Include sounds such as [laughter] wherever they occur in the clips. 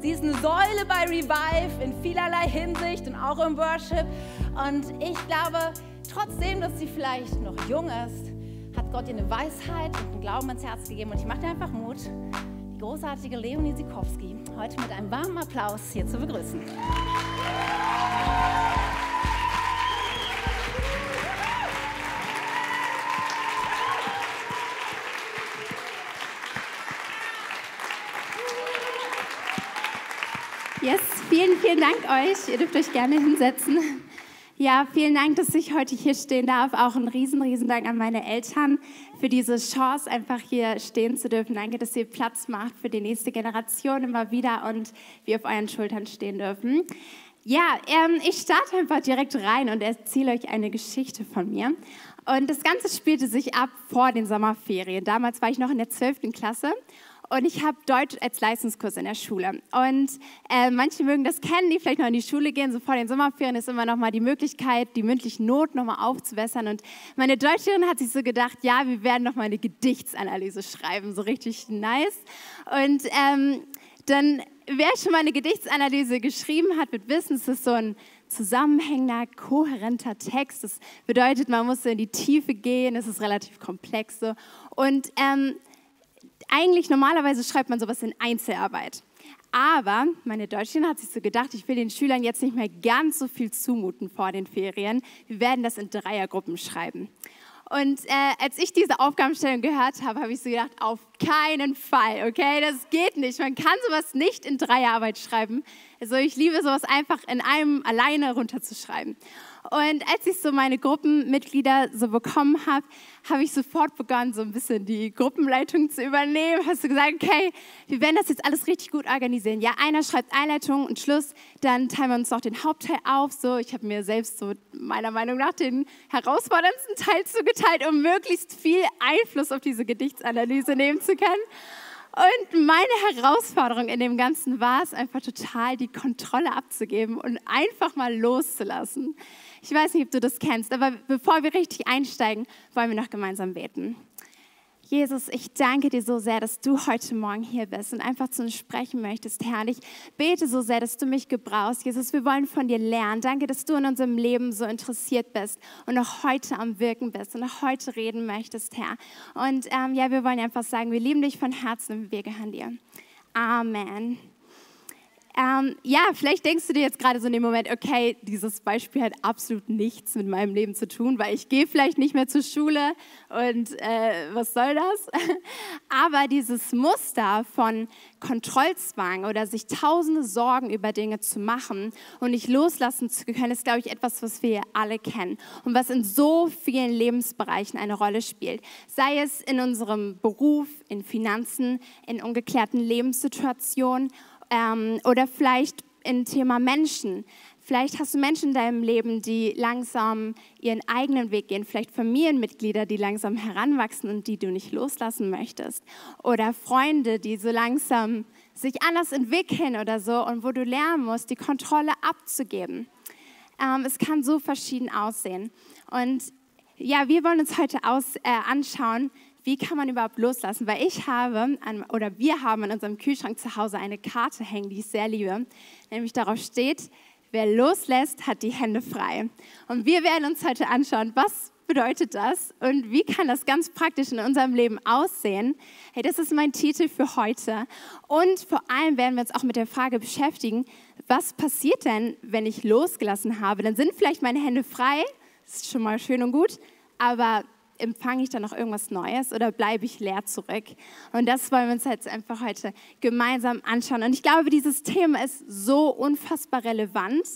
Sie ist eine Säule bei Revive in vielerlei Hinsicht und auch im Worship. Und ich glaube, trotzdem, dass sie vielleicht noch jung ist, hat Gott ihr eine Weisheit und einen Glauben ins Herz gegeben. Und ich mache dir einfach Mut, die großartige Leonie Sikowski heute mit einem warmen Applaus hier zu begrüßen. Vielen, vielen Dank euch. Ihr dürft euch gerne hinsetzen. Ja, vielen Dank, dass ich heute hier stehen darf. Auch ein riesen, riesen Dank an meine Eltern für diese Chance, einfach hier stehen zu dürfen. Danke, dass ihr Platz macht für die nächste Generation immer wieder und wir auf euren Schultern stehen dürfen. Ja, ähm, ich starte einfach direkt rein und erzähle euch eine Geschichte von mir. Und das Ganze spielte sich ab vor den Sommerferien. Damals war ich noch in der 12. Klasse und ich habe Deutsch als Leistungskurs in der Schule. Und äh, manche mögen das kennen, die vielleicht noch in die Schule gehen. So vor den Sommerferien ist immer noch mal die Möglichkeit, die mündlichen Noten noch mal aufzubessern. Und meine Deutscherin hat sich so gedacht, ja, wir werden noch mal eine Gedichtsanalyse schreiben, so richtig nice. Und ähm, dann, wer schon mal eine Gedichtsanalyse geschrieben hat, wird wissen, es ist so ein zusammenhängender, kohärenter Text. Das bedeutet, man muss so in die Tiefe gehen, es ist relativ komplex. So. Und ähm, eigentlich normalerweise schreibt man sowas in Einzelarbeit. Aber meine Deutschin hat sich so gedacht, ich will den Schülern jetzt nicht mehr ganz so viel zumuten vor den Ferien. Wir werden das in Dreiergruppen schreiben. Und äh, als ich diese Aufgabenstellung gehört habe, habe ich so gedacht, auf keinen Fall, okay, das geht nicht. Man kann sowas nicht in Dreierarbeit schreiben. Also ich liebe sowas einfach in einem alleine runterzuschreiben. Und als ich so meine Gruppenmitglieder so bekommen habe, habe ich sofort begonnen, so ein bisschen die Gruppenleitung zu übernehmen. Hast du gesagt, okay, wir werden das jetzt alles richtig gut organisieren. Ja, einer schreibt Einleitung und Schluss, dann teilen wir uns noch den Hauptteil auf. So, ich habe mir selbst so meiner Meinung nach den herausforderndsten Teil zugeteilt, um möglichst viel Einfluss auf diese Gedichtsanalyse nehmen zu können. Und meine Herausforderung in dem Ganzen war es einfach total, die Kontrolle abzugeben und einfach mal loszulassen. Ich weiß nicht, ob du das kennst, aber bevor wir richtig einsteigen, wollen wir noch gemeinsam beten. Jesus, ich danke dir so sehr, dass du heute Morgen hier bist und einfach zu uns sprechen möchtest, Herr. Ich bete so sehr, dass du mich gebrauchst. Jesus, wir wollen von dir lernen. Danke, dass du in unserem Leben so interessiert bist und auch heute am Wirken bist und auch heute reden möchtest, Herr. Und ähm, ja, wir wollen einfach sagen, wir lieben dich von Herzen und wir gehören dir. Amen. Ähm, ja, vielleicht denkst du dir jetzt gerade so in dem Moment, okay, dieses Beispiel hat absolut nichts mit meinem Leben zu tun, weil ich gehe vielleicht nicht mehr zur Schule und äh, was soll das? [laughs] Aber dieses Muster von Kontrollzwang oder sich tausende Sorgen über Dinge zu machen und nicht loslassen zu können, ist, glaube ich, etwas, was wir alle kennen und was in so vielen Lebensbereichen eine Rolle spielt. Sei es in unserem Beruf, in Finanzen, in ungeklärten Lebenssituationen ähm, oder vielleicht im Thema Menschen. Vielleicht hast du Menschen in deinem Leben, die langsam ihren eigenen Weg gehen. Vielleicht Familienmitglieder, die langsam heranwachsen und die du nicht loslassen möchtest. Oder Freunde, die so langsam sich anders entwickeln oder so und wo du lernen musst, die Kontrolle abzugeben. Ähm, es kann so verschieden aussehen. Und ja, wir wollen uns heute aus, äh, anschauen, wie kann man überhaupt loslassen? Weil ich habe, oder wir haben an unserem Kühlschrank zu Hause eine Karte hängen, die ich sehr liebe. Nämlich darauf steht, wer loslässt, hat die Hände frei. Und wir werden uns heute anschauen, was bedeutet das und wie kann das ganz praktisch in unserem Leben aussehen? Hey, das ist mein Titel für heute. Und vor allem werden wir uns auch mit der Frage beschäftigen, was passiert denn, wenn ich losgelassen habe? Dann sind vielleicht meine Hände frei, das ist schon mal schön und gut, aber empfange ich dann noch irgendwas Neues oder bleibe ich leer zurück? Und das wollen wir uns jetzt einfach heute gemeinsam anschauen. Und ich glaube, dieses Thema ist so unfassbar relevant,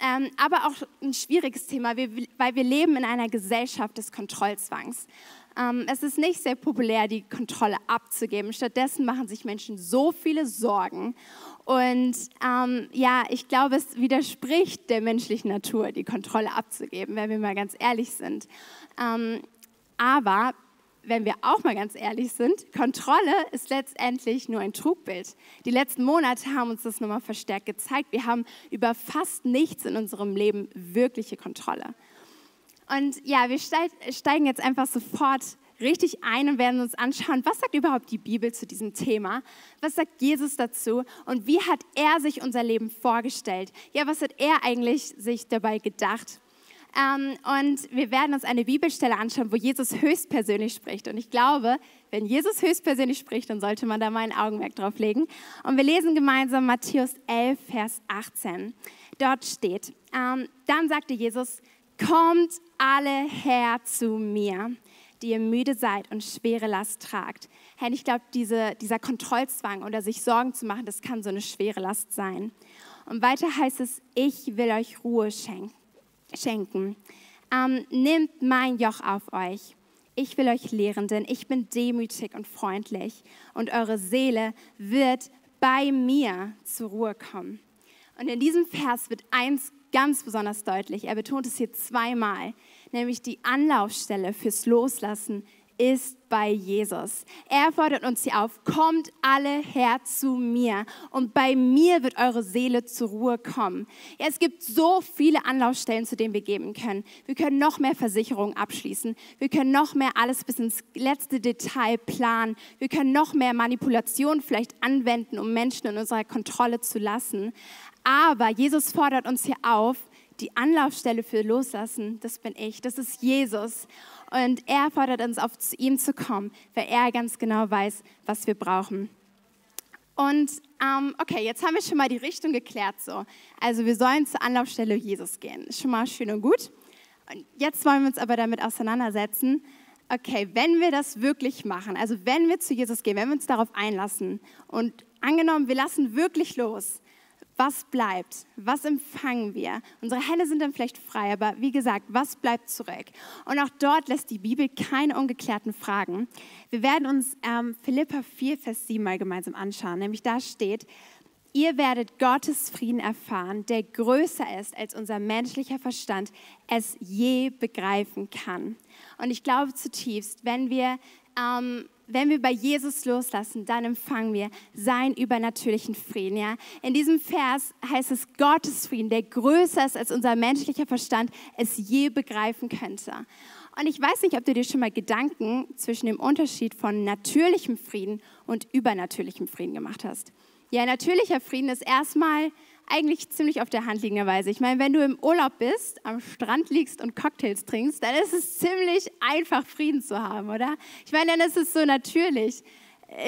ähm, aber auch ein schwieriges Thema, weil wir leben in einer Gesellschaft des Kontrollzwangs. Ähm, es ist nicht sehr populär, die Kontrolle abzugeben. Stattdessen machen sich Menschen so viele Sorgen. Und ähm, ja, ich glaube, es widerspricht der menschlichen Natur, die Kontrolle abzugeben, wenn wir mal ganz ehrlich sind. Ähm, aber wenn wir auch mal ganz ehrlich sind, Kontrolle ist letztendlich nur ein Trugbild. Die letzten Monate haben uns das nochmal verstärkt gezeigt. Wir haben über fast nichts in unserem Leben wirkliche Kontrolle. Und ja, wir steigen jetzt einfach sofort richtig ein und werden uns anschauen, was sagt überhaupt die Bibel zu diesem Thema? Was sagt Jesus dazu? Und wie hat er sich unser Leben vorgestellt? Ja, was hat er eigentlich sich dabei gedacht? Ähm, und wir werden uns eine Bibelstelle anschauen, wo Jesus höchstpersönlich spricht. Und ich glaube, wenn Jesus höchstpersönlich spricht, dann sollte man da mal ein Augenmerk drauf legen. Und wir lesen gemeinsam Matthäus 11, Vers 18. Dort steht, ähm, dann sagte Jesus, kommt alle her zu mir, die ihr müde seid und schwere Last tragt. Herr, ich glaube, diese, dieser Kontrollzwang oder sich Sorgen zu machen, das kann so eine schwere Last sein. Und weiter heißt es, ich will euch Ruhe schenken schenken. Ähm, nehmt mein Joch auf euch. Ich will euch lehren, denn ich bin demütig und freundlich und eure Seele wird bei mir zur Ruhe kommen. Und in diesem Vers wird eins ganz besonders deutlich. Er betont es hier zweimal, nämlich die Anlaufstelle fürs Loslassen ist bei Jesus. Er fordert uns hier auf, kommt alle her zu mir und bei mir wird eure Seele zur Ruhe kommen. Ja, es gibt so viele Anlaufstellen, zu denen wir geben können. Wir können noch mehr Versicherungen abschließen. Wir können noch mehr alles bis ins letzte Detail planen. Wir können noch mehr Manipulation vielleicht anwenden, um Menschen in unserer Kontrolle zu lassen. Aber Jesus fordert uns hier auf, die Anlaufstelle für Loslassen, das bin ich, das ist Jesus. Und er fordert uns auf, zu ihm zu kommen, weil er ganz genau weiß, was wir brauchen. Und ähm, okay, jetzt haben wir schon mal die Richtung geklärt. So. Also wir sollen zur Anlaufstelle Jesus gehen. Schon mal schön und gut. Und jetzt wollen wir uns aber damit auseinandersetzen. Okay, wenn wir das wirklich machen, also wenn wir zu Jesus gehen, wenn wir uns darauf einlassen und angenommen, wir lassen wirklich los, was bleibt? Was empfangen wir? Unsere Hände sind dann vielleicht frei, aber wie gesagt, was bleibt zurück? Und auch dort lässt die Bibel keine ungeklärten Fragen. Wir werden uns ähm, Philippa 4, Vers 7 mal gemeinsam anschauen. Nämlich da steht, ihr werdet Gottes Frieden erfahren, der größer ist, als unser menschlicher Verstand es je begreifen kann. Und ich glaube zutiefst, wenn wir ähm, wenn wir bei Jesus loslassen, dann empfangen wir seinen übernatürlichen Frieden. Ja? In diesem Vers heißt es Gottes Frieden, der größer ist, als unser menschlicher Verstand es je begreifen könnte. Und ich weiß nicht, ob du dir schon mal Gedanken zwischen dem Unterschied von natürlichem Frieden und übernatürlichem Frieden gemacht hast. Ja, natürlicher Frieden ist erstmal eigentlich ziemlich auf der Hand liegenderweise. Ich meine, wenn du im Urlaub bist, am Strand liegst und Cocktails trinkst, dann ist es ziemlich einfach, Frieden zu haben, oder? Ich meine, dann ist es so natürlich.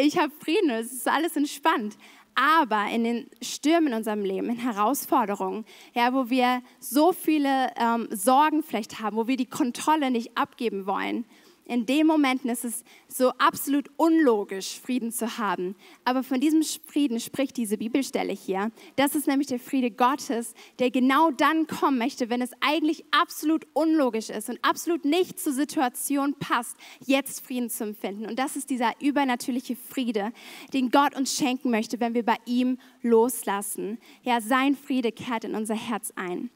Ich habe Frieden, es ist alles entspannt. Aber in den Stürmen in unserem Leben, in Herausforderungen, ja, wo wir so viele ähm, Sorgen vielleicht haben, wo wir die Kontrolle nicht abgeben wollen, in den Momenten ist es so absolut unlogisch, Frieden zu haben. Aber von diesem Frieden spricht diese Bibelstelle hier. Das ist nämlich der Friede Gottes, der genau dann kommen möchte, wenn es eigentlich absolut unlogisch ist und absolut nicht zur Situation passt, jetzt Frieden zu empfinden. Und das ist dieser übernatürliche Friede, den Gott uns schenken möchte, wenn wir bei ihm loslassen. Ja, sein Friede kehrt in unser Herz ein.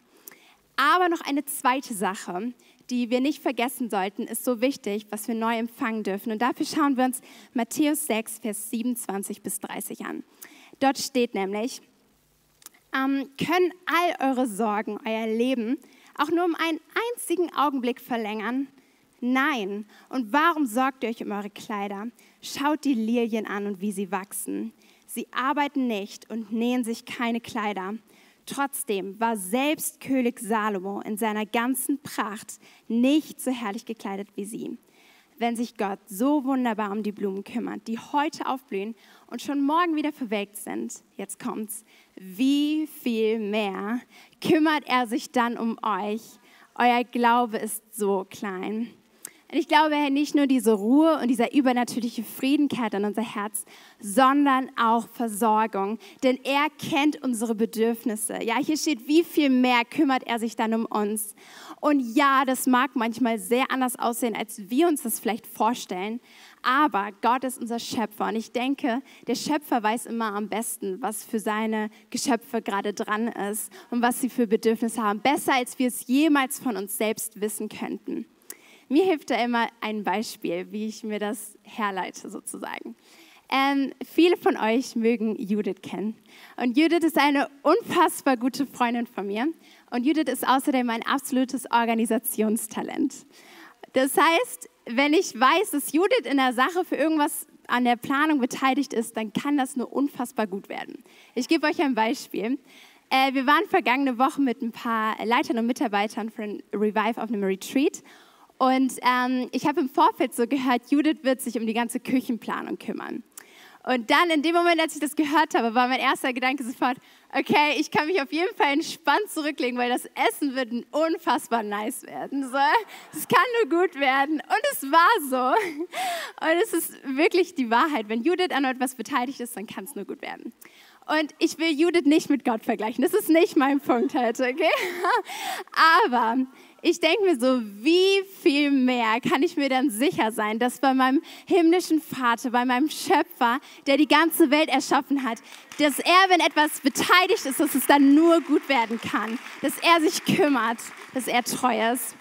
Aber noch eine zweite Sache, die wir nicht vergessen sollten, ist so wichtig, was wir neu empfangen dürfen. Und dafür schauen wir uns Matthäus 6, Vers 27 bis 30 an. Dort steht nämlich, ähm, können all eure Sorgen, euer Leben auch nur um einen einzigen Augenblick verlängern? Nein. Und warum sorgt ihr euch um eure Kleider? Schaut die Lilien an und wie sie wachsen. Sie arbeiten nicht und nähen sich keine Kleider. Trotzdem war selbst König Salomo in seiner ganzen Pracht nicht so herrlich gekleidet wie sie. Wenn sich Gott so wunderbar um die Blumen kümmert, die heute aufblühen und schon morgen wieder verwelkt sind, jetzt kommt's, wie viel mehr kümmert er sich dann um euch? Euer Glaube ist so klein. Und ich glaube, Herr, nicht nur diese Ruhe und dieser übernatürliche Frieden kehrt in unser Herz, sondern auch Versorgung. Denn er kennt unsere Bedürfnisse. Ja, hier steht, wie viel mehr kümmert er sich dann um uns. Und ja, das mag manchmal sehr anders aussehen, als wir uns das vielleicht vorstellen. Aber Gott ist unser Schöpfer. Und ich denke, der Schöpfer weiß immer am besten, was für seine Geschöpfe gerade dran ist und was sie für Bedürfnisse haben. Besser, als wir es jemals von uns selbst wissen könnten. Mir hilft da immer ein Beispiel, wie ich mir das herleite sozusagen. Ähm, viele von euch mögen Judith kennen. Und Judith ist eine unfassbar gute Freundin von mir. Und Judith ist außerdem ein absolutes Organisationstalent. Das heißt, wenn ich weiß, dass Judith in der Sache für irgendwas an der Planung beteiligt ist, dann kann das nur unfassbar gut werden. Ich gebe euch ein Beispiel. Äh, wir waren vergangene Woche mit ein paar Leitern und Mitarbeitern von Revive auf einem Retreat. Und ähm, ich habe im Vorfeld so gehört, Judith wird sich um die ganze Küchenplanung kümmern. Und dann in dem Moment, als ich das gehört habe, war mein erster Gedanke sofort, okay, ich kann mich auf jeden Fall entspannt zurücklegen, weil das Essen wird unfassbar nice werden. So. Es kann nur gut werden. Und es war so. Und es ist wirklich die Wahrheit. Wenn Judith an etwas beteiligt ist, dann kann es nur gut werden. Und ich will Judith nicht mit Gott vergleichen. Das ist nicht mein Punkt heute, okay? [laughs] Aber ich denke mir so, wie viel mehr kann ich mir dann sicher sein, dass bei meinem himmlischen Vater, bei meinem Schöpfer, der die ganze Welt erschaffen hat, dass er, wenn etwas beteiligt ist, dass es dann nur gut werden kann, dass er sich kümmert, dass er treu ist.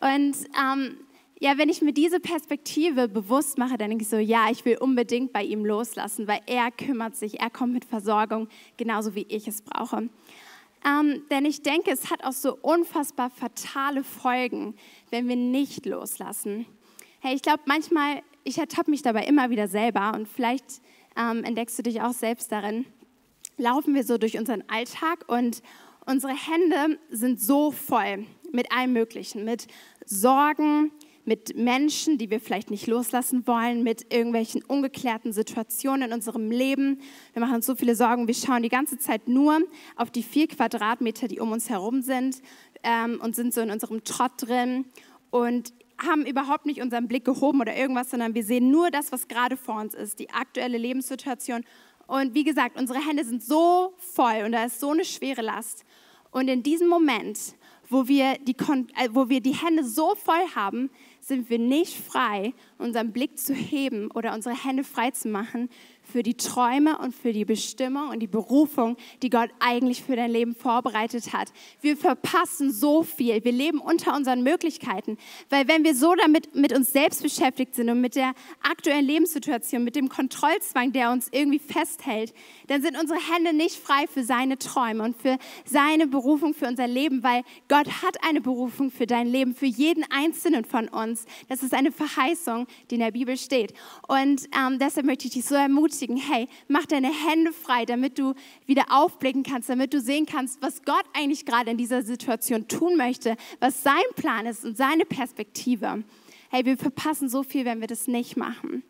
Und ähm, ja, wenn ich mir diese Perspektive bewusst mache, dann denke ich so, ja, ich will unbedingt bei ihm loslassen, weil er kümmert sich, er kommt mit Versorgung, genauso wie ich es brauche. Ähm, denn ich denke, es hat auch so unfassbar fatale Folgen, wenn wir nicht loslassen. Hey, ich glaube, manchmal, ich ertappe mich dabei immer wieder selber und vielleicht ähm, entdeckst du dich auch selbst darin. Laufen wir so durch unseren Alltag und unsere Hände sind so voll mit allem Möglichen, mit Sorgen, mit Menschen, die wir vielleicht nicht loslassen wollen, mit irgendwelchen ungeklärten Situationen in unserem Leben. Wir machen uns so viele Sorgen, wir schauen die ganze Zeit nur auf die vier Quadratmeter, die um uns herum sind ähm, und sind so in unserem Trott drin und haben überhaupt nicht unseren Blick gehoben oder irgendwas, sondern wir sehen nur das, was gerade vor uns ist, die aktuelle Lebenssituation. Und wie gesagt, unsere Hände sind so voll und da ist so eine schwere Last. Und in diesem Moment, wo wir die, äh, wo wir die Hände so voll haben, sind wir nicht frei, unseren Blick zu heben oder unsere Hände frei zu machen für die Träume und für die Bestimmung und die Berufung, die Gott eigentlich für dein Leben vorbereitet hat. Wir verpassen so viel. Wir leben unter unseren Möglichkeiten, weil wenn wir so damit mit uns selbst beschäftigt sind und mit der aktuellen Lebenssituation, mit dem Kontrollzwang, der uns irgendwie festhält, dann sind unsere Hände nicht frei für seine Träume und für seine Berufung für unser Leben, weil Gott hat eine Berufung für dein Leben, für jeden einzelnen von uns. Das ist eine Verheißung, die in der Bibel steht. Und ähm, deshalb möchte ich dich so ermutigen, ermutigen, hey, mach deine Hände frei, damit du wieder aufblicken kannst, damit du sehen kannst, was Gott eigentlich gerade in dieser Situation tun möchte, was sein Plan ist und seine Perspektive. Hey, wir verpassen so viel, wenn wir das nicht machen.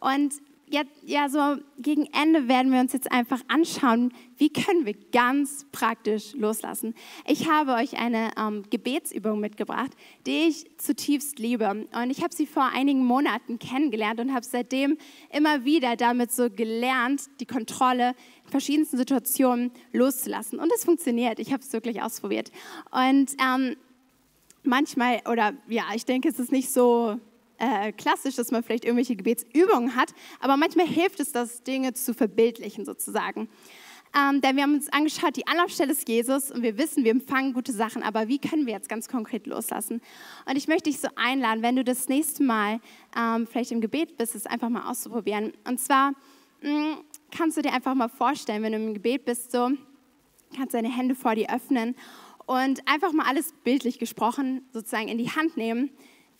Und ja, ja, so gegen Ende werden wir uns jetzt einfach anschauen, wie können wir ganz praktisch loslassen. Ich habe euch eine ähm, Gebetsübung mitgebracht, die ich zutiefst liebe. Und ich habe sie vor einigen Monaten kennengelernt und habe seitdem immer wieder damit so gelernt, die Kontrolle in verschiedensten Situationen loszulassen. Und es funktioniert. Ich habe es wirklich ausprobiert. Und ähm, manchmal, oder ja, ich denke, es ist nicht so äh, klassisch, dass man vielleicht irgendwelche Gebetsübungen hat, aber manchmal hilft es, das Dinge zu verbildlichen sozusagen. Ähm, denn wir haben uns angeschaut, die Anlaufstelle ist Jesus und wir wissen, wir empfangen gute Sachen, aber wie können wir jetzt ganz konkret loslassen? Und ich möchte dich so einladen, wenn du das nächste Mal ähm, vielleicht im Gebet bist, es einfach mal auszuprobieren. Und zwar mh, mm, kannst du dir einfach mal vorstellen, wenn du im Gebet bist, so kannst deine Hände vor dir öffnen und einfach mal alles bildlich gesprochen sozusagen in die Hand nehmen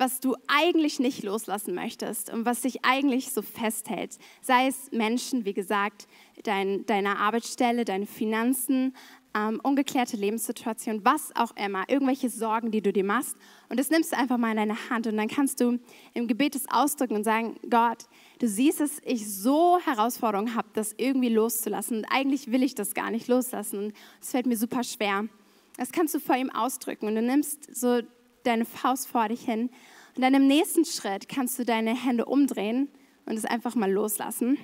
was du eigentlich nicht loslassen möchtest und was dich eigentlich so festhält. Sei es Menschen, wie gesagt, dein, deine Arbeitsstelle, deine Finanzen, ähm, ungeklärte Lebenssituation, was auch immer, irgendwelche Sorgen, die du dir machst. Und das nimmst du einfach mal in deine Hand und dann kannst du im Gebet das ausdrücken und sagen, Gott, du siehst, dass ich so Herausforderungen habe, das irgendwie loszulassen. Und eigentlich will ich das gar nicht loslassen. Und es fällt mir super schwer. Das kannst du vor ihm ausdrücken und du nimmst so deine Faust vor dich hin und dann im nächsten Schritt kannst du deine Hände umdrehen und es einfach mal loslassen.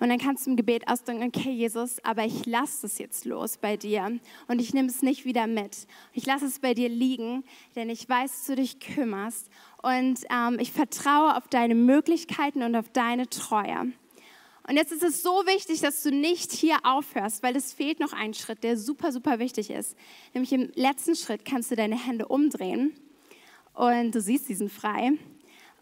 Und dann kannst du im Gebet ausdrücken, okay Jesus, aber ich lasse es jetzt los bei dir und ich nehme es nicht wieder mit. Ich lasse es bei dir liegen, denn ich weiß, dass du dich kümmerst und ähm, ich vertraue auf deine Möglichkeiten und auf deine Treue. Und jetzt ist es so wichtig, dass du nicht hier aufhörst, weil es fehlt noch ein Schritt, der super, super wichtig ist. Nämlich im letzten Schritt kannst du deine Hände umdrehen und du siehst, sie sind frei.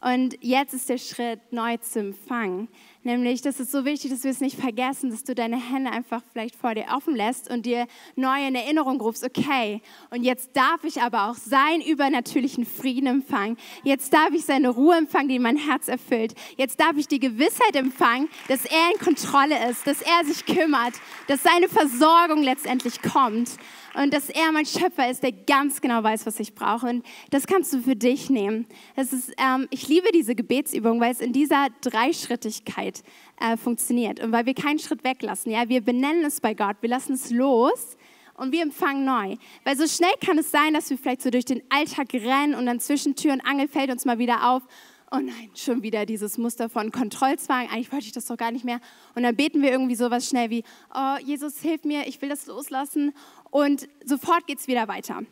Und jetzt ist der Schritt neu zu empfangen, Nämlich, das ist so wichtig, dass wir es nicht vergessen, dass du deine Hände einfach vielleicht vor dir offen lässt und dir neu in Erinnerung rufst, okay, und jetzt darf ich aber auch seinen übernatürlichen Frieden empfangen. Jetzt darf ich seine Ruhe empfangen, die mein Herz erfüllt. Jetzt darf ich die Gewissheit empfangen, dass er in Kontrolle ist, dass er sich kümmert, dass seine Versorgung letztendlich kommt und dass er mein Schöpfer ist, der ganz genau weiß, was ich brauche. Und das kannst du für dich nehmen. Das ist, ähm, ich liebe diese Gebetsübung, weil es in dieser Dreischrittigkeit äh, funktioniert und weil wir keinen Schritt weglassen. Ja, wir benennen es bei Gott, wir lassen es los und wir empfangen neu. Weil so schnell kann es sein, dass wir vielleicht so durch den Alltag rennen und dann zwischen Tür und Angel fällt uns mal wieder auf oh nein, schon wieder dieses Muster von Kontrollzwang, eigentlich wollte ich das doch gar nicht mehr. Und dann beten wir irgendwie sowas schnell wie, oh Jesus, hilf mir, ich will das loslassen. Und sofort geht es wieder weiter.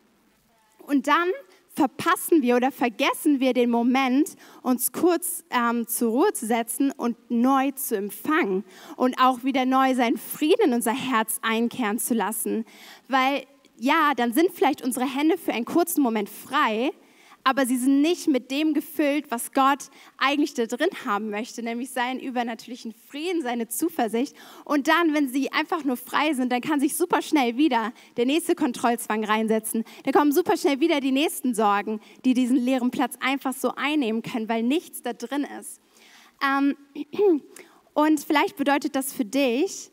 Und dann verpassen wir oder vergessen wir den Moment, uns kurz ähm, zur Ruhe zu setzen und neu zu empfangen und auch wieder neu seinen Frieden in unser Herz einkehren zu lassen. Weil ja, dann sind vielleicht unsere Hände für einen kurzen Moment frei, aber sie sind nicht mit dem gefüllt, was Gott eigentlich da drin haben möchte, nämlich seinen übernatürlichen Frieden, seine Zuversicht. Und dann, wenn sie einfach nur frei sind, dann kann sich super schnell wieder der nächste Kontrollzwang reinsetzen. Da kommen super schnell wieder die nächsten Sorgen, die diesen leeren Platz einfach so einnehmen können, weil nichts da drin ist. Ähm, [clears throat] und vielleicht bedeutet das für dich,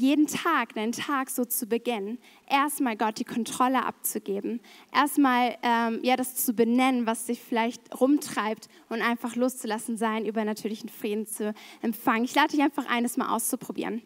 jeden Tag, deinen Tag so zu beginnen, erstmal Gott die Kontrolle abzugeben, erstmal ähm, ja, das zu benennen, was dich vielleicht rumtreibt und einfach loszulassen, seinen übernatürlichen Frieden zu empfangen. Ich lade dich einfach ein, das mal auszuprobieren.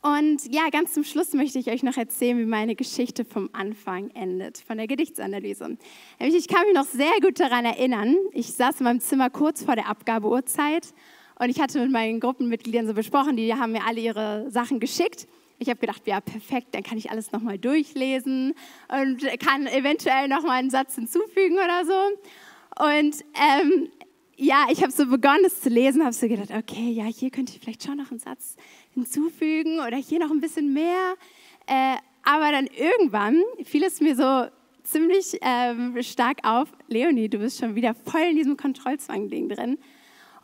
Und ja, ganz zum Schluss möchte ich euch noch erzählen, wie meine Geschichte vom Anfang endet, von der Gedichtsanalyse. Ich kann mich noch sehr gut daran erinnern. Ich saß in meinem Zimmer kurz vor der Abgabeurzeit und ich hatte mit meinen Gruppenmitgliedern so besprochen, die haben mir alle ihre Sachen geschickt. Ich habe gedacht, ja, perfekt, dann kann ich alles nochmal durchlesen und kann eventuell nochmal einen Satz hinzufügen oder so. Und ähm, ja, ich habe so begonnen, es zu lesen, habe so gedacht, okay, ja, hier könnte ich vielleicht schon noch einen Satz hinzufügen oder hier noch ein bisschen mehr. Äh, aber dann irgendwann fiel es mir so ziemlich ähm, stark auf, Leonie, du bist schon wieder voll in diesem Kontrollzwang-Ding drin.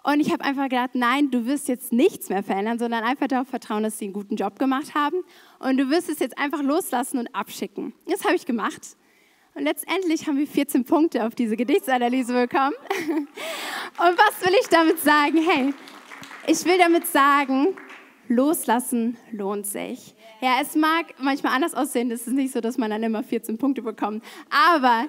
Und ich habe einfach gedacht, nein, du wirst jetzt nichts mehr verändern, sondern einfach darauf vertrauen, dass sie einen guten Job gemacht haben. Und du wirst es jetzt einfach loslassen und abschicken. Das habe ich gemacht. Und letztendlich haben wir 14 Punkte auf diese Gedichtsanalyse bekommen. [laughs] Und was will ich damit sagen? Hey, ich will damit sagen, loslassen lohnt sich. Ja, es mag manchmal anders aussehen. Es ist nicht so, dass man dann immer 14 Punkte bekommt. Aber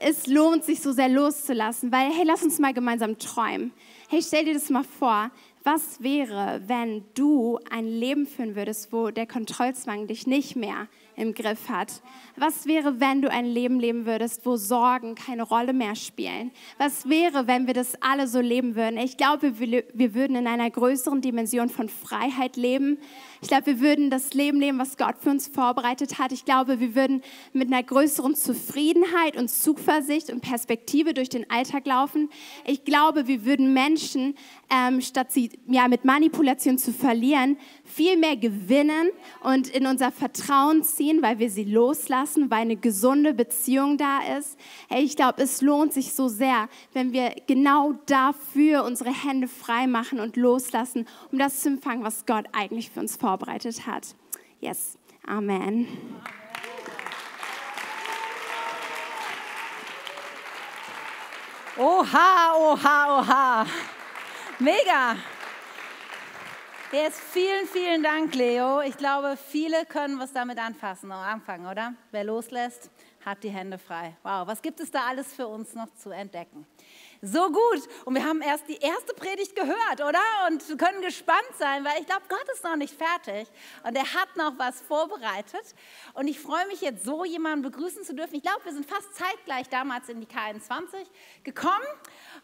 es lohnt sich so sehr loszulassen, weil, hey, lass uns mal gemeinsam träumen. Hey, stell dir das mal vor. Was wäre, wenn du ein Leben führen würdest, wo der Kontrollzwang dich nicht mehr im Griff hat? Was wäre, wenn du ein Leben leben würdest, wo Sorgen keine Rolle mehr spielen? Was wäre, wenn wir das alle so leben würden? Ich glaube, wir, würden in einer größeren Dimension von Freiheit leben. Ich glaube, wir würden das Leben leben, was Gott für uns vorbereitet hat. Ich glaube, wir würden mit einer größeren Zufriedenheit und Zuversicht und Perspektive durch den Alltag laufen. Ich glaube, wir würden Menschen, ähm, statt sie ja, mit Manipulation zu verlieren, viel mehr gewinnen und in unser Vertrauen ziehen, weil wir sie loslassen, weil eine gesunde Beziehung da ist. Hey, ich glaube, es lohnt sich so sehr, wenn wir genau dafür unsere Hände frei machen und loslassen, um das zu empfangen, was Gott eigentlich für uns vorbereitet hat. Yes, Amen. Oha, oha, oha. Mega. Jetzt vielen, vielen Dank, Leo. Ich glaube, viele können was damit anfassen, anfangen, oder? Wer loslässt, hat die Hände frei. Wow, was gibt es da alles für uns noch zu entdecken? So gut. Und wir haben erst die erste Predigt gehört, oder? Und können gespannt sein, weil ich glaube, Gott ist noch nicht fertig und er hat noch was vorbereitet. Und ich freue mich jetzt so, jemanden begrüßen zu dürfen. Ich glaube, wir sind fast zeitgleich damals in die K21 gekommen.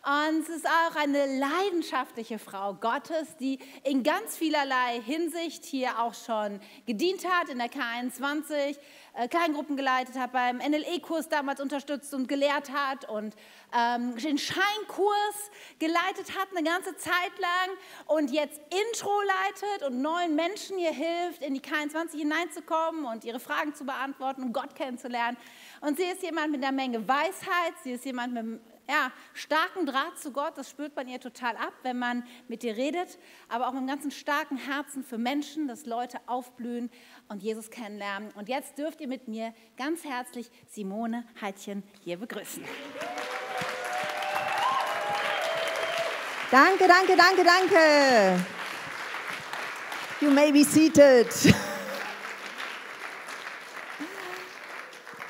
Und es ist auch eine leidenschaftliche Frau Gottes, die in ganz vielerlei Hinsicht hier auch schon gedient hat in der K21 äh, Kleingruppen geleitet hat, beim NLE-Kurs damals unterstützt und gelehrt hat und ähm, den Scheinkurs geleitet hat eine ganze Zeit lang und jetzt Intro leitet und neuen Menschen hier hilft, in die K21 hineinzukommen und ihre Fragen zu beantworten und Gott kennenzulernen. Und sie ist jemand mit einer Menge Weisheit, sie ist jemand mit ja, starken Draht zu Gott, das spürt man ihr total ab, wenn man mit ihr redet, aber auch mit einem ganzen starken Herzen für Menschen, dass Leute aufblühen und Jesus kennenlernen. Und jetzt dürft ihr mit mir ganz herzlich Simone Heidchen hier begrüßen. Danke, danke, danke, danke. You may be seated. [laughs]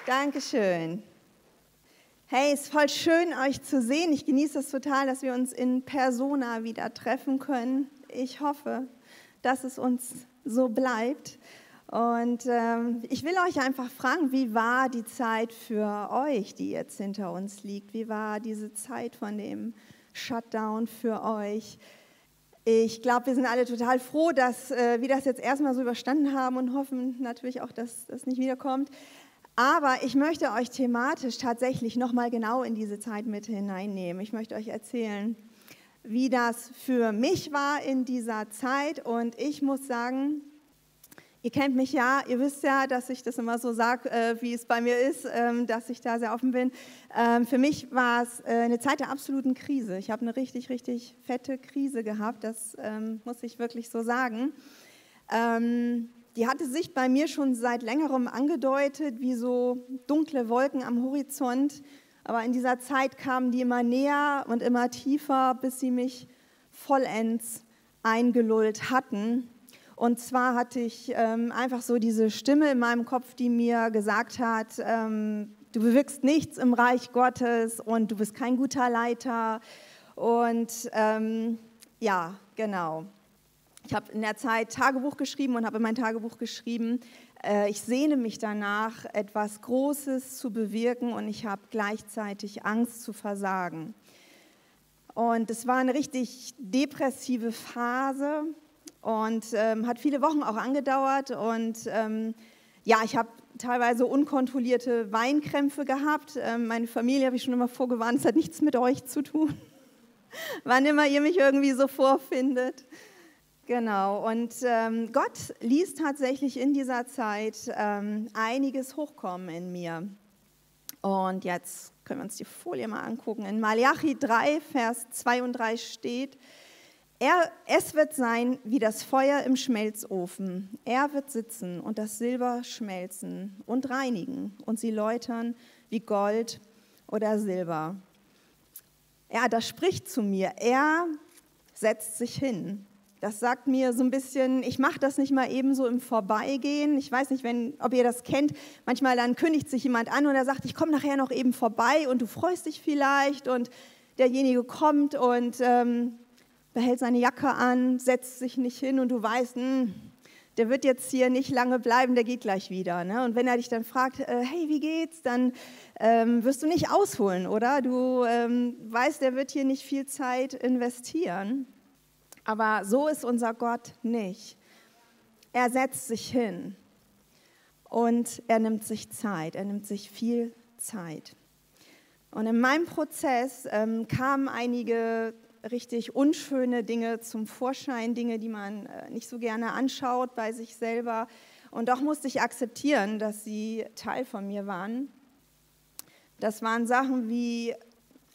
Dankeschön. Hey, es ist voll schön, euch zu sehen. Ich genieße es total, dass wir uns in Persona wieder treffen können. Ich hoffe, dass es uns so bleibt. Und ähm, ich will euch einfach fragen, wie war die Zeit für euch, die jetzt hinter uns liegt? Wie war diese Zeit von dem Shutdown für euch? Ich glaube, wir sind alle total froh, dass äh, wir das jetzt erstmal so überstanden haben und hoffen natürlich auch, dass das nicht wiederkommt. Aber ich möchte euch thematisch tatsächlich nochmal genau in diese Zeit mit hineinnehmen. Ich möchte euch erzählen, wie das für mich war in dieser Zeit. Und ich muss sagen, Ihr kennt mich ja, ihr wisst ja, dass ich das immer so sage, äh, wie es bei mir ist, ähm, dass ich da sehr offen bin. Ähm, für mich war es äh, eine Zeit der absoluten Krise. Ich habe eine richtig, richtig fette Krise gehabt, das ähm, muss ich wirklich so sagen. Ähm, die hatte sich bei mir schon seit längerem angedeutet, wie so dunkle Wolken am Horizont. Aber in dieser Zeit kamen die immer näher und immer tiefer, bis sie mich vollends eingelullt hatten. Und zwar hatte ich ähm, einfach so diese Stimme in meinem Kopf, die mir gesagt hat, ähm, du bewirkst nichts im Reich Gottes und du bist kein guter Leiter. Und ähm, ja, genau. Ich habe in der Zeit Tagebuch geschrieben und habe in mein Tagebuch geschrieben, äh, ich sehne mich danach, etwas Großes zu bewirken und ich habe gleichzeitig Angst zu versagen. Und es war eine richtig depressive Phase und ähm, hat viele Wochen auch angedauert. Und ähm, ja, ich habe teilweise unkontrollierte Weinkrämpfe gehabt. Ähm, meine Familie habe ich schon immer vorgewarnt, es hat nichts mit euch zu tun. [laughs] Wann immer ihr mich irgendwie so vorfindet. Genau, und ähm, Gott ließ tatsächlich in dieser Zeit ähm, einiges hochkommen in mir. Und jetzt können wir uns die Folie mal angucken. In Malachi 3, Vers 2 und 3 steht, er, es wird sein wie das Feuer im Schmelzofen. Er wird sitzen und das Silber schmelzen und reinigen und sie läutern wie Gold oder Silber. Ja, das spricht zu mir. Er setzt sich hin. Das sagt mir so ein bisschen, ich mache das nicht mal eben so im Vorbeigehen. Ich weiß nicht, wenn, ob ihr das kennt. Manchmal dann kündigt sich jemand an und er sagt, ich komme nachher noch eben vorbei und du freust dich vielleicht und derjenige kommt und ähm, behält seine Jacke an, setzt sich nicht hin und du weißt, mh, hm, der wird jetzt hier nicht lange bleiben, der geht gleich wieder. Ne? Und wenn er dich dann fragt, äh, hey, wie geht's, dann ähm, wirst du nicht ausholen, oder? Du ähm, weißt, der wird hier nicht viel Zeit investieren. Aber so ist unser Gott nicht. Er setzt sich hin und er nimmt sich Zeit, er nimmt sich viel Zeit. Und in meinem Prozess ähm, kamen einige richtig unschöne Dinge zum Vorschein, Dinge, die man äh, nicht so gerne anschaut bei sich selber. Und doch musste ich akzeptieren, dass sie Teil von mir waren. Das waren Sachen wie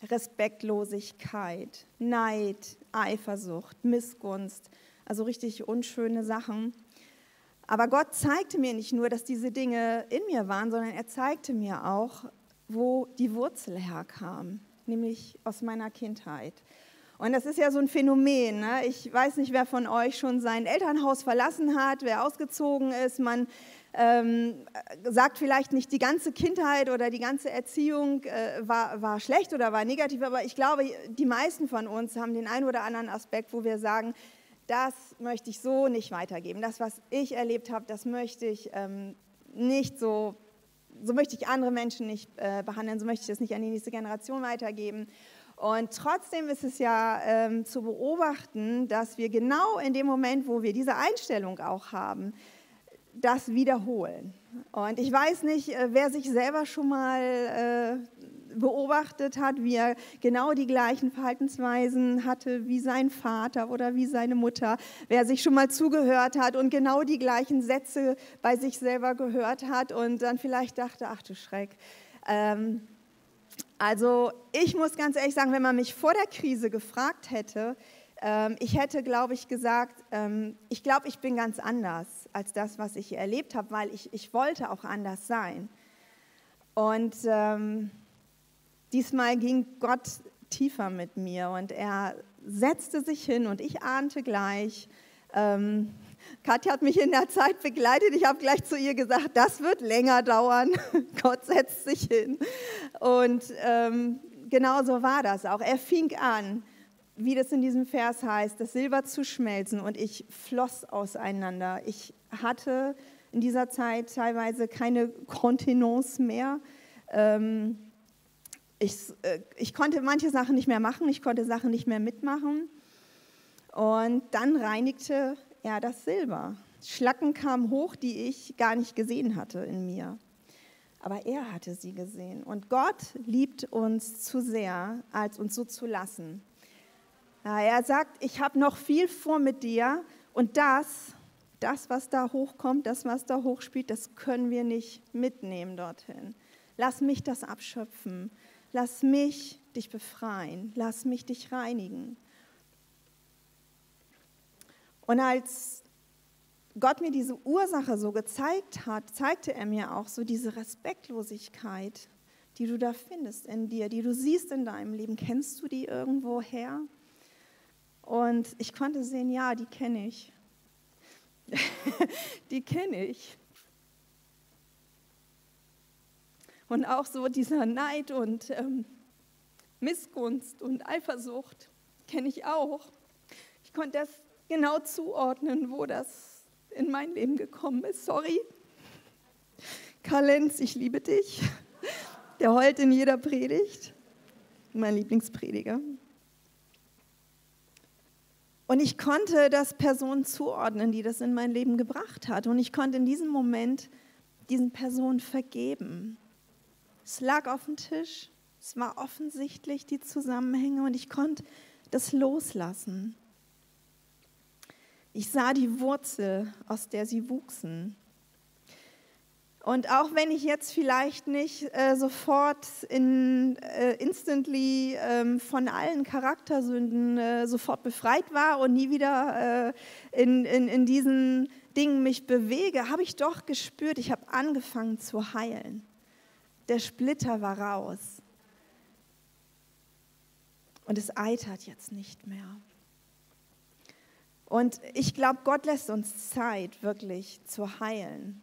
Respektlosigkeit, Neid, Eifersucht, Missgunst, also richtig unschöne Sachen. Aber Gott zeigte mir nicht nur, dass diese Dinge in mir waren, sondern er zeigte mir auch, wo die Wurzel herkam, nämlich aus meiner Kindheit. Und das ist ja so ein Phänomen. Ne? Ich weiß nicht, wer von euch schon sein Elternhaus verlassen hat, wer ausgezogen ist. Man ähm, sagt vielleicht nicht, die ganze Kindheit oder die ganze Erziehung äh, war, war schlecht oder war negativ, aber ich glaube, die meisten von uns haben den einen oder anderen Aspekt, wo wir sagen, das möchte ich so nicht weitergeben. Das, was ich erlebt habe, das möchte ich ähm, nicht so, so möchte ich andere Menschen nicht äh, behandeln, so möchte ich das nicht an die nächste Generation weitergeben. Und trotzdem ist es ja ähm, zu beobachten, dass wir genau in dem Moment, wo wir diese Einstellung auch haben, das wiederholen. Und ich weiß nicht, äh, wer sich selber schon mal äh, beobachtet hat, wie er genau die gleichen Verhaltensweisen hatte wie sein Vater oder wie seine Mutter, wer sich schon mal zugehört hat und genau die gleichen Sätze bei sich selber gehört hat und dann vielleicht dachte, ach du Schreck, ähm, Also ich muss ganz ehrlich sagen, wenn man mich vor der Krise gefragt hätte, ich hätte, glaube ich, gesagt, ähm, ich glaube, ich bin ganz anders als das, was ich erlebt habe, weil ich, ich wollte auch anders sein. Und ähm, diesmal ging Gott tiefer mit mir und er setzte sich hin und ich ahnte gleich, ähm, Katja hat mich in der Zeit begleitet. Ich habe gleich zu ihr gesagt, das wird länger dauern. [laughs] Gott setzt sich hin. Und ähm, genau so war das auch. Er fing an, wie das in diesem Vers heißt, das Silber zu schmelzen und ich floss auseinander. Ich hatte in dieser Zeit teilweise keine Kontenance mehr. Ähm, ich, äh, ich konnte manche Sachen nicht mehr machen, ich konnte Sachen nicht mehr mitmachen. Und dann reinigte er das Silber. Schlacken kamen hoch, die ich gar nicht gesehen hatte in mir. Aber er hatte sie gesehen. Und Gott liebt uns zu sehr, als uns so zu lassen. Er sagt, ich habe noch viel vor mit dir und das, das, was da hochkommt, das, was da hochspielt, das können wir nicht mitnehmen dorthin. Lass mich das abschöpfen. Lass mich dich befreien. Lass mich dich reinigen. Und als Gott mir diese Ursache so gezeigt hat, zeigte er mir auch so diese Respektlosigkeit, die du da findest in dir, die du siehst in deinem Leben. Kennst du die irgendwo her? Und ich konnte sehen, ja, die kenne ich. [laughs] die kenne ich. Und auch so dieser Neid und ähm, Missgunst und Eifersucht kenne ich auch. Ich konnte das genau zuordnen, wo das in mein Leben gekommen ist. Sorry. Karl-Lenz, ich liebe dich. Der heult in jeder Predigt. Mein Lieblingsprediger. Und ich konnte das Person zuordnen, die das in mein Leben gebracht hat. Und ich konnte in diesem Moment diesen Personen vergeben. Es lag auf dem Tisch, es war offensichtlich die Zusammenhänge und ich konnte das loslassen. Ich sah die Wurzel, aus der sie wuchsen. Und auch wenn ich jetzt vielleicht nicht äh, sofort in, äh, instantly äh, von allen Charaktersünden äh, sofort befreit war und nie wieder äh, in, in, in diesen Dingen mich bewege, habe ich doch gespürt, ich habe angefangen zu heilen. Der Splitter war raus. Und es eitert jetzt nicht mehr. Und ich glaube, Gott lässt uns Zeit, wirklich zu heilen.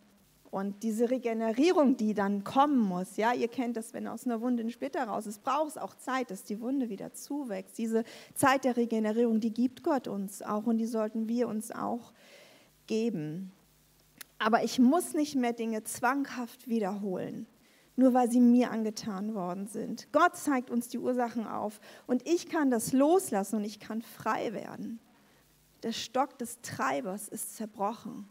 Und diese Regenerierung, die dann kommen muss, ja, ihr kennt das, wenn aus einer Wunde ein Splitter raus ist, braucht es auch Zeit, dass die Wunde wieder zuwächst. Diese Zeit der Regenerierung, die gibt Gott uns auch und die sollten wir uns auch geben. Aber ich muss nicht mehr Dinge zwanghaft wiederholen, nur weil sie mir angetan worden sind. Gott zeigt uns die Ursachen auf und ich kann das loslassen und ich kann frei werden der Stock des Treibers ist zerbrochen.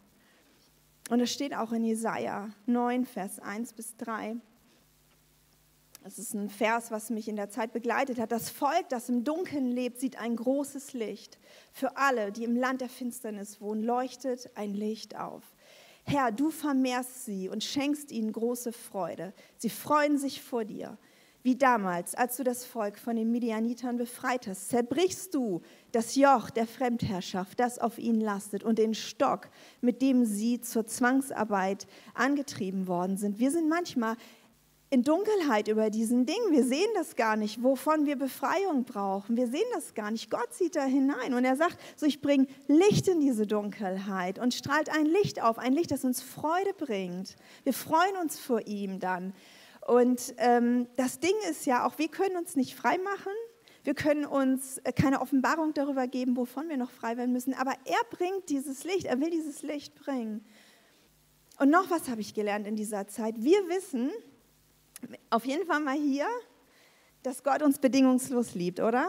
Und es steht auch in Jesaja 9, Vers 1 bis 3. Das ist ein Vers, was mich in der Zeit begleitet hat. Das Volk, das im Dunkeln lebt, sieht ein großes Licht. Für alle, die im Land der Finsternis wohnen, leuchtet ein Licht auf. Herr, du vermehrst sie und schenkst ihnen große Freude. Sie freuen sich vor dir wie damals, als du das Volk von den Midianitern befreit hast, zerbrichst du das Joch der Fremdherrschaft, das auf ihnen lastet, und den Stock, mit dem sie zur Zwangsarbeit angetrieben worden sind. Wir sind manchmal in Dunkelheit über diesen Dingen. Wir sehen das gar nicht, wovon wir Befreiung brauchen. Wir sehen das gar nicht. Gott sieht da hinein und er sagt, so ich bringe Licht in diese Dunkelheit und strahlt ein Licht auf, ein Licht, das uns Freude bringt. Wir freuen uns vor ihm dann. Und ähm, das Ding ist ja auch, wir können uns nicht frei machen. Wir können uns äh, keine Offenbarung darüber geben, wovon wir noch frei werden müssen. Aber er bringt dieses Licht, er will dieses Licht bringen. Und noch was habe ich gelernt in dieser Zeit. Wir wissen, auf jeden Fall mal hier, dass Gott uns bedingungslos liebt, oder?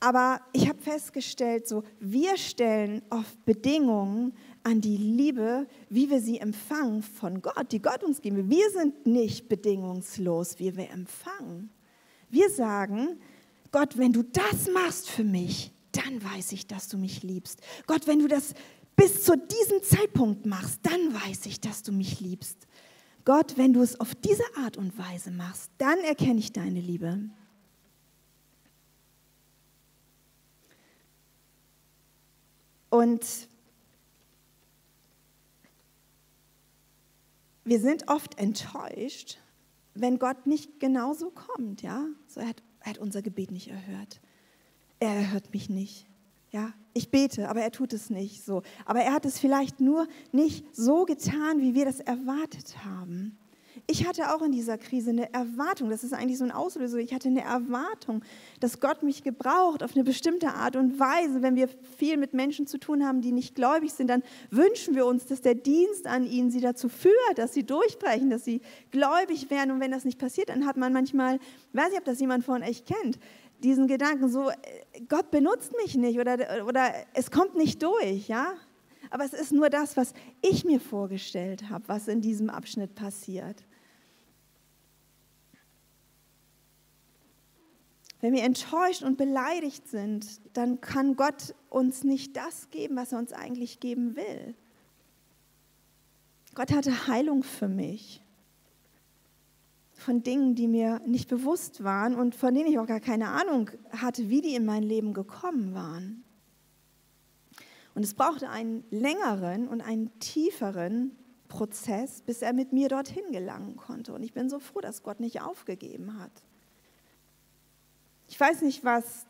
Aber ich habe festgestellt, so wir stellen oft Bedingungen an die Liebe, wie wir sie empfangen von Gott, die Gott uns geben. Wir sind nicht bedingungslos, wie wir empfangen. Wir sagen, Gott, wenn du das machst für mich, dann weiß ich, dass du mich liebst. Gott, wenn du das bis zu diesem Zeitpunkt machst, dann weiß ich, dass du mich liebst. Gott, wenn du es auf diese Art und Weise machst, dann erkenne ich deine Liebe. Und wir sind oft enttäuscht, wenn Gott nicht genauso kommt, ja? So, er, hat, er hat unser Gebet nicht erhört. Er erhört mich nicht. Ja, ich bete, aber er tut es nicht so. Aber er hat es vielleicht nur nicht so getan, wie wir das erwartet haben. Ich hatte auch in dieser Krise eine Erwartung, das ist eigentlich so ein Auslöser, ich hatte eine Erwartung, dass Gott mich gebraucht auf eine bestimmte Art und Weise. Wenn wir viel mit Menschen zu tun haben, die nicht gläubig sind, dann wünschen wir uns, dass der Dienst an ihnen sie dazu führt, dass sie durchbrechen, dass sie gläubig werden. Und wenn das nicht passiert, dann hat man manchmal, ich weiß nicht, ob das jemand von euch kennt, diesen Gedanken so, Gott benutzt mich nicht oder, oder es kommt nicht durch, ja? Aber es ist nur das, was ich mir vorgestellt habe, was in diesem Abschnitt passiert. Wenn wir enttäuscht und beleidigt sind, dann kann Gott uns nicht das geben, was er uns eigentlich geben will. Gott hatte Heilung für mich von Dingen, die mir nicht bewusst waren und von denen ich auch gar keine Ahnung hatte, wie die in mein Leben gekommen waren. Und es brauchte einen längeren und einen tieferen Prozess, bis er mit mir dorthin gelangen konnte. Und ich bin so froh, dass Gott nicht aufgegeben hat. Ich weiß nicht, was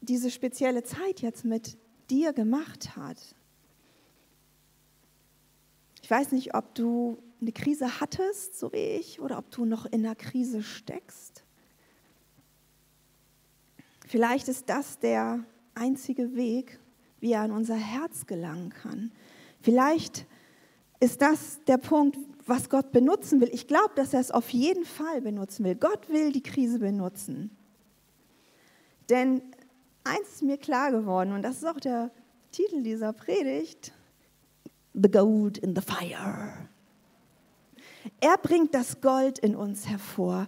diese spezielle Zeit jetzt mit dir gemacht hat. Ich weiß nicht, ob du eine Krise hattest, so wie ich, oder ob du noch in einer Krise steckst. Vielleicht ist das der einzige Weg, wie er an unser Herz gelangen kann. Vielleicht ist das der Punkt, was Gott benutzen will. Ich glaube, dass er es auf jeden Fall benutzen will. Gott will die Krise benutzen. Denn eins ist mir klar geworden, und das ist auch der Titel dieser Predigt, The Gold in the Fire. Er bringt das Gold in uns hervor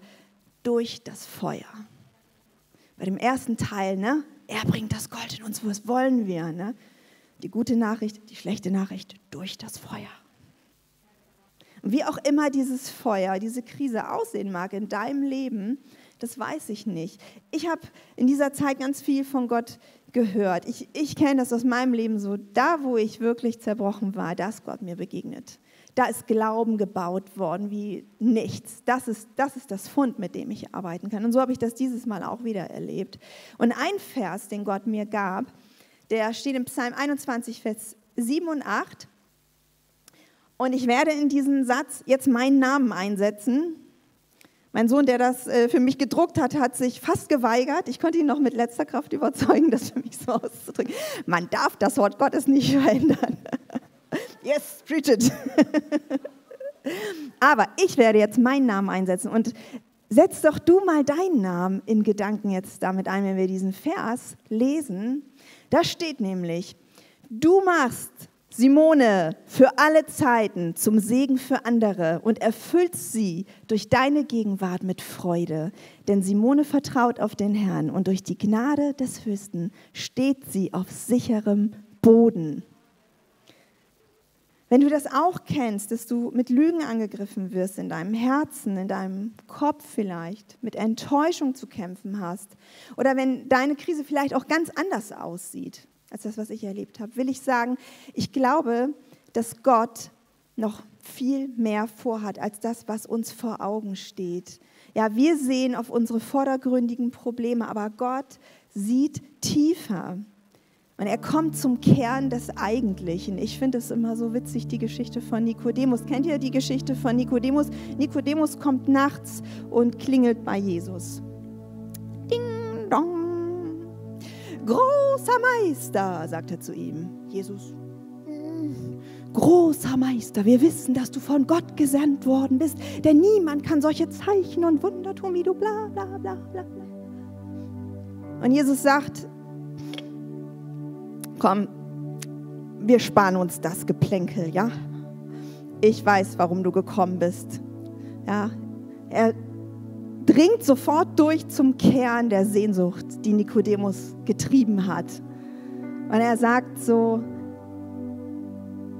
durch das Feuer. Bei dem ersten Teil, ne? er bringt das Gold in uns, was wollen wir? Ne? Die gute Nachricht, die schlechte Nachricht, durch das Feuer. Und wie auch immer dieses Feuer, diese Krise aussehen mag in deinem Leben, das weiß ich nicht. Ich habe in dieser Zeit ganz viel von Gott gehört. Ich, ich kenne das aus meinem Leben so. Da, wo ich wirklich zerbrochen war, da ist Gott mir begegnet. Da ist Glauben gebaut worden wie nichts. Das ist, das ist das Fund, mit dem ich arbeiten kann. Und so habe ich das dieses Mal auch wieder erlebt. Und ein Vers, den Gott mir gab, der steht im Psalm 21, Vers 7 und 8. Und ich werde in diesen Satz jetzt meinen Namen einsetzen. Mein Sohn, der das äh, für mich gedruckt hat, hat sich fast geweigert. Ich konnte ihn noch mit letzter Kraft überzeugen, [laughs] das für mich so auszudrücken. Man darf das Wort Gottes nicht [laughs] verändern. Yes, preach it. [laughs] Aber ich werde jetzt meinen Namen einsetzen und setz doch du mal deinen Namen in Gedanken jetzt damit ein, wenn wir diesen Vers lesen. Da steht nämlich, du machst Simone für alle Zeiten zum Segen für andere und erfüllst sie durch deine Gegenwart mit Freude. Denn Simone vertraut auf den Herrn und durch die Gnade des Höchsten steht sie auf sicherem Boden. Wenn du das auch kennst, dass du mit Lügen angegriffen wirst in deinem Herzen, in deinem Kopf vielleicht, mit Enttäuschung zu kämpfen hast, oder wenn deine Krise vielleicht auch ganz anders aussieht, als das, was ich erlebt habe, will ich sagen, ich glaube, dass Gott noch viel mehr vorhat als das, was uns vor Augen steht. Ja, wir sehen auf unsere vordergründigen Probleme, aber Gott sieht tiefer. Und er kommt zum Kern des Eigentlichen. Ich finde es immer so witzig, die Geschichte von Nikodemus. Kennt ihr die Geschichte von Nikodemus? Nikodemus kommt nachts und klingelt bei Jesus. Großer Meister, sagt er zu ihm. Jesus, großer Meister, wir wissen, dass du von Gott gesandt worden bist, denn niemand kann solche Zeichen und Wunder tun wie du, bla bla bla bla. Und Jesus sagt, komm, wir sparen uns das Geplänkel, ja? Ich weiß, warum du gekommen bist. Ja, er dringt sofort durch zum Kern der Sehnsucht, die Nikodemus getrieben hat. Und er sagt so,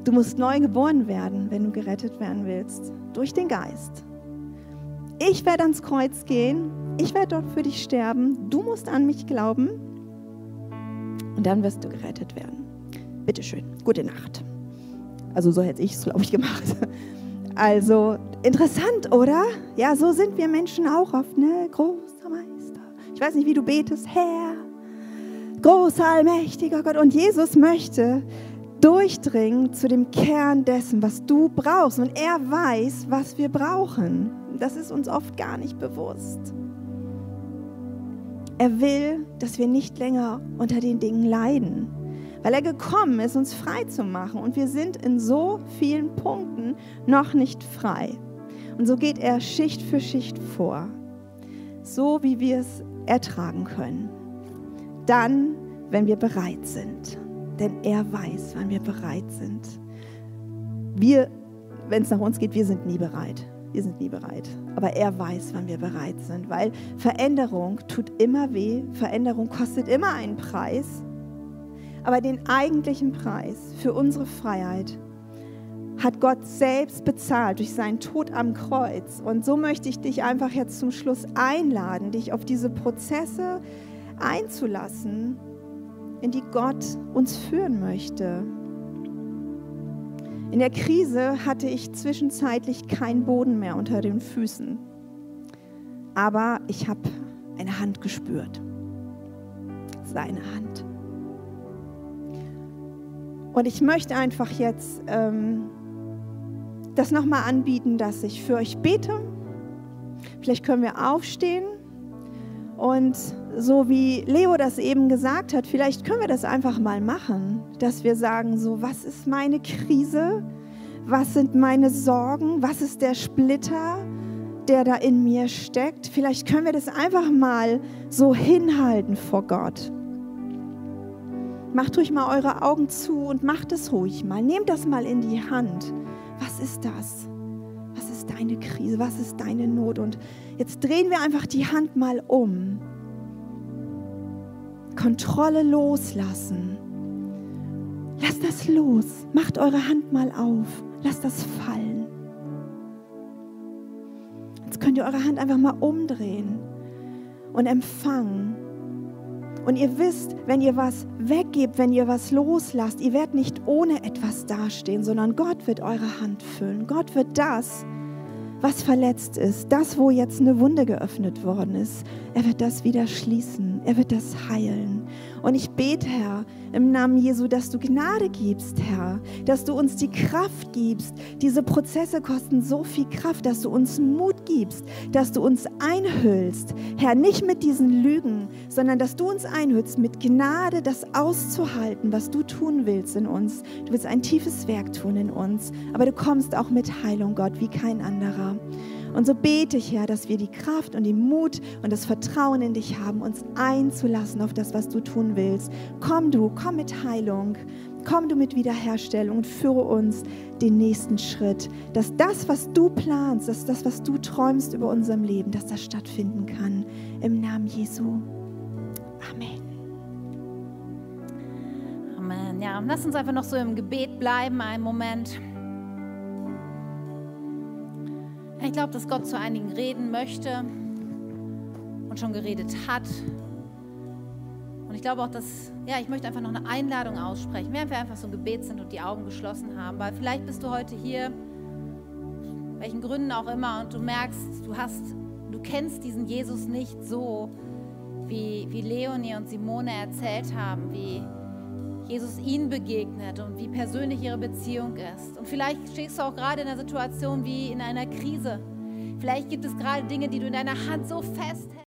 Du musst neu geboren werden, wenn du gerettet werden willst, durch den Geist. Ich werde ans Kreuz gehen, ich werde dort für dich sterben, du musst an mich glauben und dann wirst du gerettet werden. Bitte schön, gute Nacht. Also so hätte ich es, glaube ich, gemacht. Also interessant, oder? Ja, so sind wir Menschen auch oft, ne? Großer Meister. Ich weiß nicht, wie du betest, Herr. Großer, allmächtiger Gott. Und Jesus möchte durchdringen zu dem Kern dessen, was du brauchst. Und er weiß, was wir brauchen. Das ist uns oft gar nicht bewusst. Er will, dass wir nicht länger unter den Dingen leiden, weil er gekommen ist, uns frei zu machen. Und wir sind in so vielen Punkten noch nicht frei. Und so geht er Schicht für Schicht vor, so wie wir es ertragen können. Dann, wenn wir bereit sind denn er weiß, wann wir bereit sind. Wir, wenn es nach uns geht, wir sind nie bereit. Wir sind nie bereit. Aber er weiß, wann wir bereit sind, weil Veränderung tut immer weh, Veränderung kostet immer einen Preis. Aber den eigentlichen Preis für unsere Freiheit hat Gott selbst bezahlt durch seinen Tod am Kreuz. Und so möchte ich dich einfach jetzt zum Schluss einladen, dich auf diese Prozesse einzulassen in die Gott uns führen möchte. In der Krise hatte ich zwischenzeitlich keinen Boden mehr unter den Füßen. Aber ich habe eine Hand gespürt. Seine Hand. Und ich möchte einfach jetzt ähm, das nochmal anbieten, dass ich für euch bete. Vielleicht können wir aufstehen und so wie Leo das eben gesagt hat, vielleicht können wir das einfach mal machen, dass wir sagen, so, was ist meine Krise? Was sind meine Sorgen? Was ist der Splitter, der da in mir steckt? Vielleicht können wir das einfach mal so hinhalten vor Gott. Macht ruhig mal eure Augen zu und macht es ruhig mal. Nehmt das mal in die Hand. Was ist das? Was ist deine Krise? Was ist deine Not? Und jetzt drehen wir einfach die Hand mal um. Kontrolle loslassen. Lasst das los. Macht eure Hand mal auf. Lasst das fallen. Jetzt könnt ihr eure Hand einfach mal umdrehen und empfangen. Und ihr wisst, wenn ihr was weggebt, wenn ihr was loslasst, ihr werdet nicht ohne etwas dastehen, sondern Gott wird eure Hand füllen. Gott wird das, was verletzt ist, das, wo jetzt eine Wunde geöffnet worden ist, er wird das wieder schließen, er wird das heilen. Und ich bete, Herr, im Namen Jesu, dass du Gnade gibst, Herr, dass du uns die Kraft gibst. Diese Prozesse kosten so viel Kraft, dass du uns Mut gibst, dass du uns einhüllst. Herr, nicht mit diesen Lügen, sondern dass du uns einhüllst, mit Gnade das auszuhalten, was du tun willst in uns. Du willst ein tiefes Werk tun in uns, aber du kommst auch mit Heilung, Gott, wie kein anderer. Und so bete ich, Herr, dass wir die Kraft und den Mut und das Vertrauen in dich haben, uns einzulassen auf das, was du tun willst. Komm du, komm mit Heilung, komm du mit Wiederherstellung und führe uns den nächsten Schritt, dass das, was du planst, dass das, was du träumst über unserem Leben, dass das stattfinden kann. Im Namen Jesu. Amen. Amen. Ja, lass uns einfach noch so im Gebet bleiben, einen Moment. Ich glaube, dass Gott zu einigen reden möchte und schon geredet hat. Und ich glaube auch, dass, ja, ich möchte einfach noch eine Einladung aussprechen, während wir einfach so im Gebet sind und die Augen geschlossen haben, weil vielleicht bist du heute hier, welchen Gründen auch immer, und du merkst, du hast, du kennst diesen Jesus nicht so, wie, wie Leonie und Simone erzählt haben, wie Jesus ihnen begegnet und wie persönlich ihre Beziehung ist. Und vielleicht stehst du auch gerade in einer Situation wie in einer Krise. Vielleicht gibt es gerade Dinge, die du in deiner Hand so festhältst.